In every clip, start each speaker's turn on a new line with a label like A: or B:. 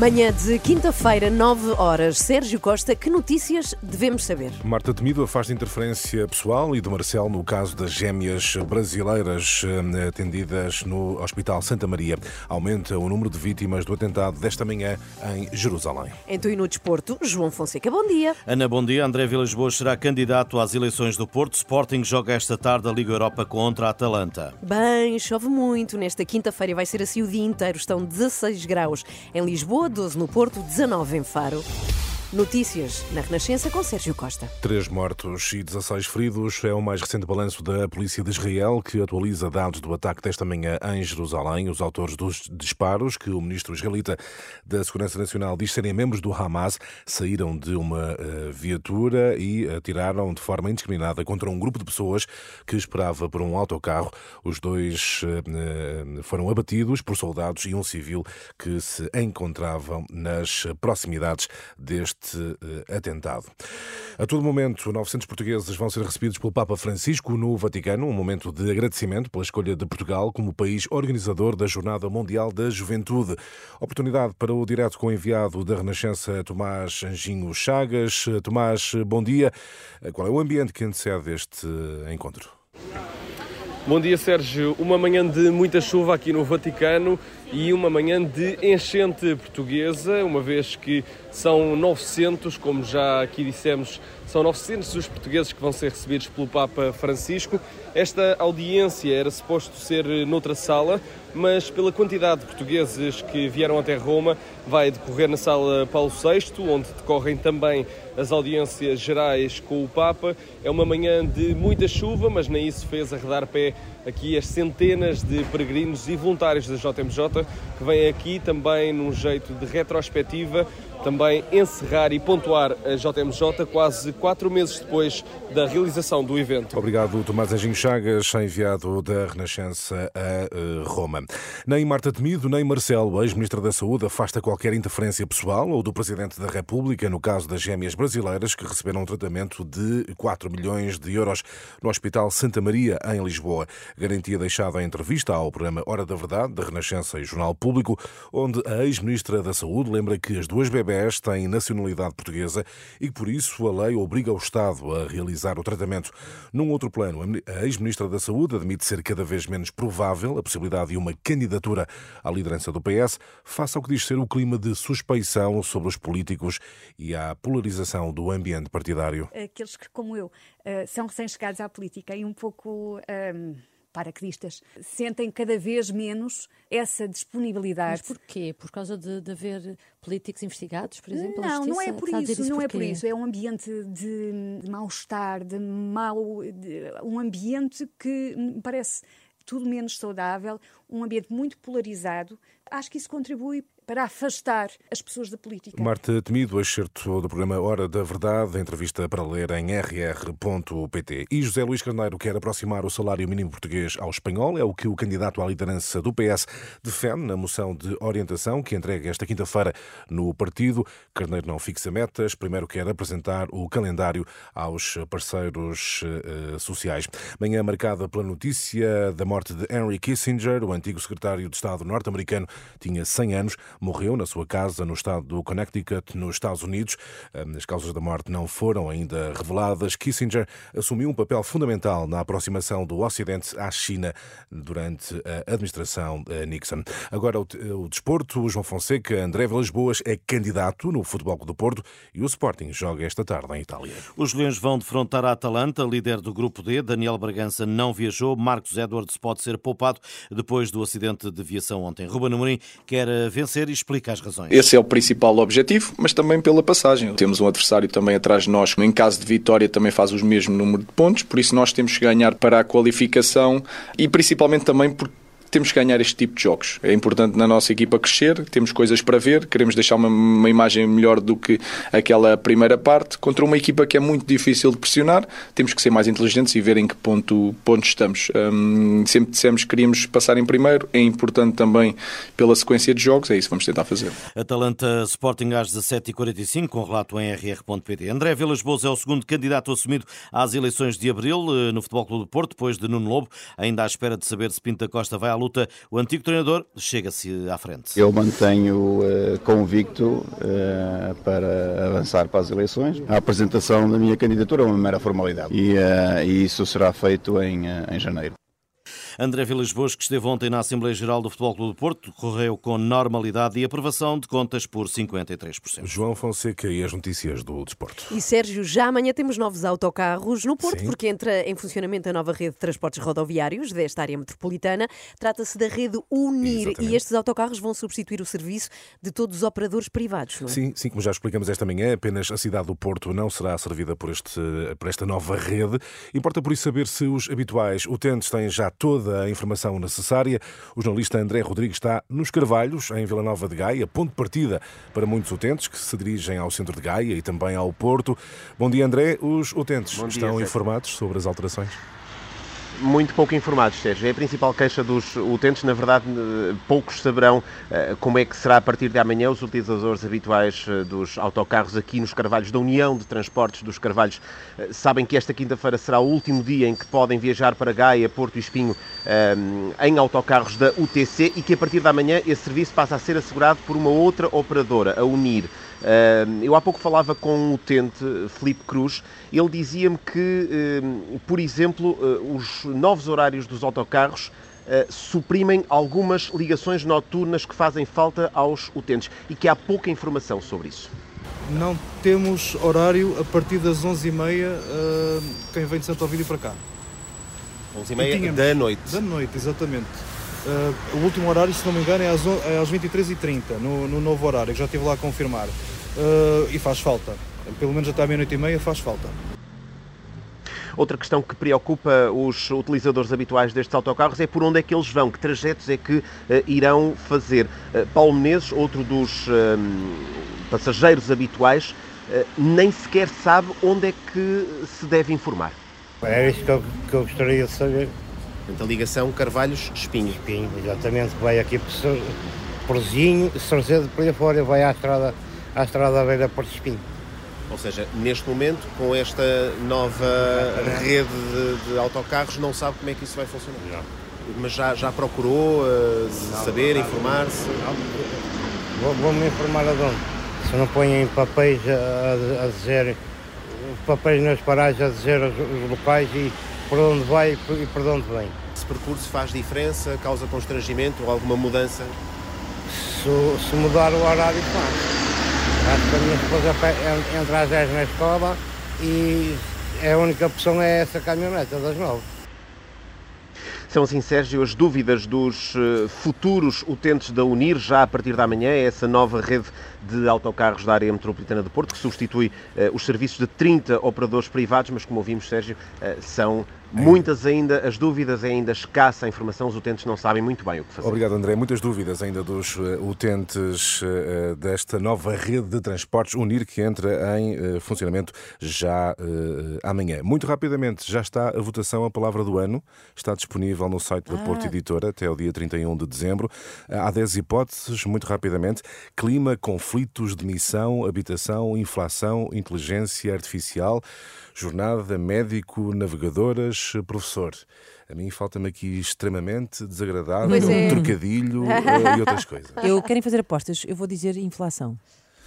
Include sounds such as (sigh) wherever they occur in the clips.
A: Manhã de quinta-feira, 9 horas. Sérgio Costa, que notícias devemos saber?
B: Marta Temido afasta interferência pessoal e de Marcel no caso das gêmeas brasileiras eh, atendidas no Hospital Santa Maria. Aumenta o número de vítimas do atentado desta manhã em Jerusalém.
A: Então, e no desporto, João Fonseca, bom dia.
C: Ana, bom dia. André Vilas Boas será candidato às eleições do Porto. Sporting joga esta tarde a Liga Europa contra a Atalanta.
A: Bem, chove muito. Nesta quinta-feira vai ser assim o dia inteiro. Estão 16 graus em Lisboa, 12 no Porto, 19 em Faro. Notícias na Renascença com Sérgio Costa.
B: Três mortos e 16 feridos é o mais recente balanço da Polícia de Israel, que atualiza dados do ataque desta manhã em Jerusalém. Os autores dos disparos, que o ministro israelita da Segurança Nacional diz serem membros do Hamas, saíram de uma uh, viatura e atiraram de forma indiscriminada contra um grupo de pessoas que esperava por um autocarro. Os dois uh, foram abatidos por soldados e um civil que se encontravam nas proximidades deste este uh, atentado. A todo momento, 900 portugueses vão ser recebidos pelo Papa Francisco no Vaticano, um momento de agradecimento pela escolha de Portugal como país organizador da Jornada Mundial da Juventude. Oportunidade para o direto com o enviado da Renascença, Tomás Anjinho Chagas. Tomás, bom dia. Qual é o ambiente que antecede este encontro?
D: Bom dia, Sérgio. Uma manhã de muita chuva aqui no Vaticano e uma manhã de enchente portuguesa, uma vez que são 900, como já aqui dissemos, são 900 os portugueses que vão ser recebidos pelo Papa Francisco. Esta audiência era suposto ser noutra sala, mas pela quantidade de portugueses que vieram até Roma, vai decorrer na sala Paulo VI, onde decorrem também as audiências gerais com o Papa. É uma manhã de muita chuva, mas nem isso fez arredar pé aqui as centenas de peregrinos e voluntários da JMJ que vêm aqui também num jeito de retrospectiva também encerrar e pontuar a JMJ quase quatro meses depois da realização do evento.
B: Obrigado, Tomás Anjinho Chagas, enviado da Renascença a eh, Roma. Nem Marta Temido, nem Marcelo, ex-ministra da Saúde, afasta qualquer interferência pessoal ou do Presidente da República no caso das gêmeas brasileiras que receberam um tratamento de 4 milhões de euros no Hospital Santa Maria, em Lisboa. Garantia deixada em entrevista ao programa Hora da Verdade, da Renascença e Jornal Público, onde a ex-ministra da Saúde lembra que as duas bebês bebés têm nacionalidade portuguesa e que, por isso, a lei obriga o Estado a realizar o tratamento. Num outro plano, a ex-ministra da Saúde admite ser cada vez menos provável a possibilidade de uma candidatura à liderança do PS, face ao que diz ser o clima de suspeição sobre os políticos e à polarização do ambiente partidário.
E: Aqueles que, como eu, eh, são recém-chegados à política e um pouco. Um ehm, paraquedistas sentem cada vez menos essa disponibilidade.
F: Mas porquê? Por causa de, de haver políticos investigados, por exemplo?
E: Não, não é por isso, isso, não é por isso. É um ambiente de, de mal-estar, de mal, de, um ambiente que me parece tudo menos saudável, um ambiente muito polarizado. Acho que isso contribui para afastar as pessoas da política.
B: Marta Temido, excerto do programa Hora da Verdade, entrevista para ler em rr.pt. E José Luís Carneiro quer aproximar o salário mínimo português ao espanhol, é o que o candidato à liderança do PS defende na moção de orientação que entrega esta quinta-feira no partido. Carneiro não fixa metas, primeiro quer apresentar o calendário aos parceiros uh, sociais. Manhã marcada pela notícia da morte de Henry Kissinger, o antigo secretário de Estado norte-americano, tinha 100 anos morreu na sua casa no estado do Connecticut, nos Estados Unidos. As causas da morte não foram ainda reveladas. Kissinger assumiu um papel fundamental na aproximação do Ocidente à China durante a administração Nixon. Agora, o desporto, João Fonseca, André Vilas Boas é candidato no Futebol do Porto e o Sporting joga esta tarde em Itália.
C: Os Leões vão defrontar a Atalanta, líder do Grupo D. Daniel Bragança não viajou. Marcos Edwards pode ser poupado depois do acidente de viação ontem. Ruben Amorim quer vencer e explica as razões.
G: Esse é o principal objetivo, mas também pela passagem. Temos um adversário também atrás de nós, em caso de vitória também faz o mesmo número de pontos, por isso nós temos que ganhar para a qualificação e principalmente também porque temos que ganhar este tipo de jogos. É importante na nossa equipa crescer, temos coisas para ver, queremos deixar uma, uma imagem melhor do que aquela primeira parte. Contra uma equipa que é muito difícil de pressionar, temos que ser mais inteligentes e ver em que ponto, ponto estamos. Um, sempre dissemos que queríamos passar em primeiro, é importante também pela sequência de jogos, é isso que vamos tentar fazer.
C: Atalanta Sporting às 17h45, com relato em rr.pt. André Vilas Boas é o segundo candidato assumido às eleições de abril eh, no Futebol Clube do Porto, depois de Nuno Lobo, ainda à espera de saber se Pinta Costa vai à luta. O antigo treinador chega-se à frente.
H: Eu mantenho uh, convicto uh, para avançar para as eleições. A apresentação da minha candidatura é uma mera formalidade e, uh, e isso será feito em, em janeiro.
C: André Vilas Boas, que esteve ontem na Assembleia Geral do Futebol Clube do Porto, correu com normalidade e aprovação de contas por 53%.
B: João Fonseca e as notícias do desporto.
A: E Sérgio, já amanhã temos novos autocarros no Porto, Sim. porque entra em funcionamento a nova rede de transportes rodoviários desta área metropolitana. Trata-se da rede UNIR Exatamente. e estes autocarros vão substituir o serviço de todos os operadores privados, não é?
B: Sim, sim, como já explicamos esta manhã, apenas a cidade do Porto não será servida por, este, por esta nova rede. Importa por isso saber se os habituais utentes têm já toda toda a informação necessária. O jornalista André Rodrigues está nos Carvalhos, em Vila Nova de Gaia, ponto de partida para muitos utentes que se dirigem ao centro de Gaia e também ao Porto. Bom dia, André. Os utentes dia, estão informados sobre as alterações?
I: Muito pouco informados, Sérgio. É a principal queixa dos utentes. Na verdade, eh, poucos saberão eh, como é que será a partir de amanhã os utilizadores habituais eh, dos autocarros aqui nos Carvalhos da União de Transportes dos Carvalhos. Sabem que esta quinta-feira será o último dia em que podem viajar para Gaia, Porto e Espinho em autocarros da UTC e que a partir de amanhã esse serviço passa a ser assegurado por uma outra operadora, a Unir. Eu há pouco falava com um utente, Felipe Cruz, ele dizia-me que, por exemplo, os novos horários dos autocarros suprimem algumas ligações noturnas que fazem falta aos utentes e que há pouca informação sobre isso.
J: Não temos horário a partir das 11h30 quem vem de Santo Ovídio para cá.
I: 11h30 da noite.
J: Da noite, exatamente. Uh, o último horário, se não me engano, é às, é às 23h30, no, no, novo horário, que já estive lá a confirmar. Uh, e faz falta. Pelo menos até à meia-noite e meia faz falta.
I: Outra questão que preocupa os utilizadores habituais destes autocarros é por onde é que eles vão, que trajetos é que uh, irão fazer. Uh, Paulo Menezes, outro dos passageiros habituais, nem sequer sabe onde é que se deve informar.
K: É isso que eu, que eu gostaria de saber.
I: Portanto, a ligação Carvalhos-Espinho.
K: Espinho, exatamente. Vai aqui por Porzinho, Sorcedo, por aí fora, vai à estrada, à estrada beira Porto Espinho.
I: Ou seja, neste momento, com esta nova rede de, de, autocarros, não sabe como é que isso vai funcionar? Não. Mas já, já procurou uh, saber, informar-se?
K: Vou-me vou informar aonde? Se não põem papéis a, a dizer, papéis nas paragens a dizer os, os locais e por onde vai e por onde vem.
I: Esse percurso faz diferença, causa constrangimento ou alguma mudança?
K: Se, se mudar o horário, faz. Acho que a minha esposa entra às 10 na escola e a única opção é essa caminhoneta das 9.
I: São assim, Sérgio, as dúvidas dos eh, futuros utentes da Unir, já a partir da manhã, é essa nova rede de autocarros da área metropolitana de Porto, que substitui uh, os serviços de 30 operadores privados, mas como ouvimos, Sérgio, uh, são Muitas ainda, as dúvidas é ainda escassa a informação, os utentes não sabem muito bem o que fazer.
B: Obrigado, André. Muitas dúvidas ainda dos eh, utentes eh, desta nova rede de transportes Unir que entra em eh, funcionamento já amanhã. Muito rapidamente, já está a votação A Palavra do Ano, está disponível no site da ah. Porto Editora até o dia 31 de dezembro. Há 10 hipóteses, muito rapidamente: clima, conflitos, demissão, habitação, inflação, inteligência artificial jornada, médico, navegadoras, professor. A mim falta-me aqui extremamente desagradável, é. trocadilho eh, e outras coisas.
F: Eu querem fazer apostas, eu vou dizer inflação.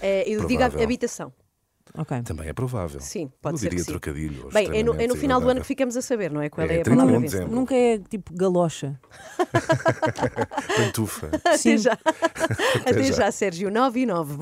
A: É, eu Provável. digo habitação.
B: Okay. Também é provável.
A: Sim, pode
B: eu
A: ser
B: diria
A: que
B: trocadilho.
A: Bem, é no, é no final do ano que ficamos a saber, não é?
B: Qual é, é a palavra de
F: Nunca é tipo galocha. (laughs)
B: Pantufa.
A: Até já. (laughs) Até, Até já, já Sérgio. 9 e 9.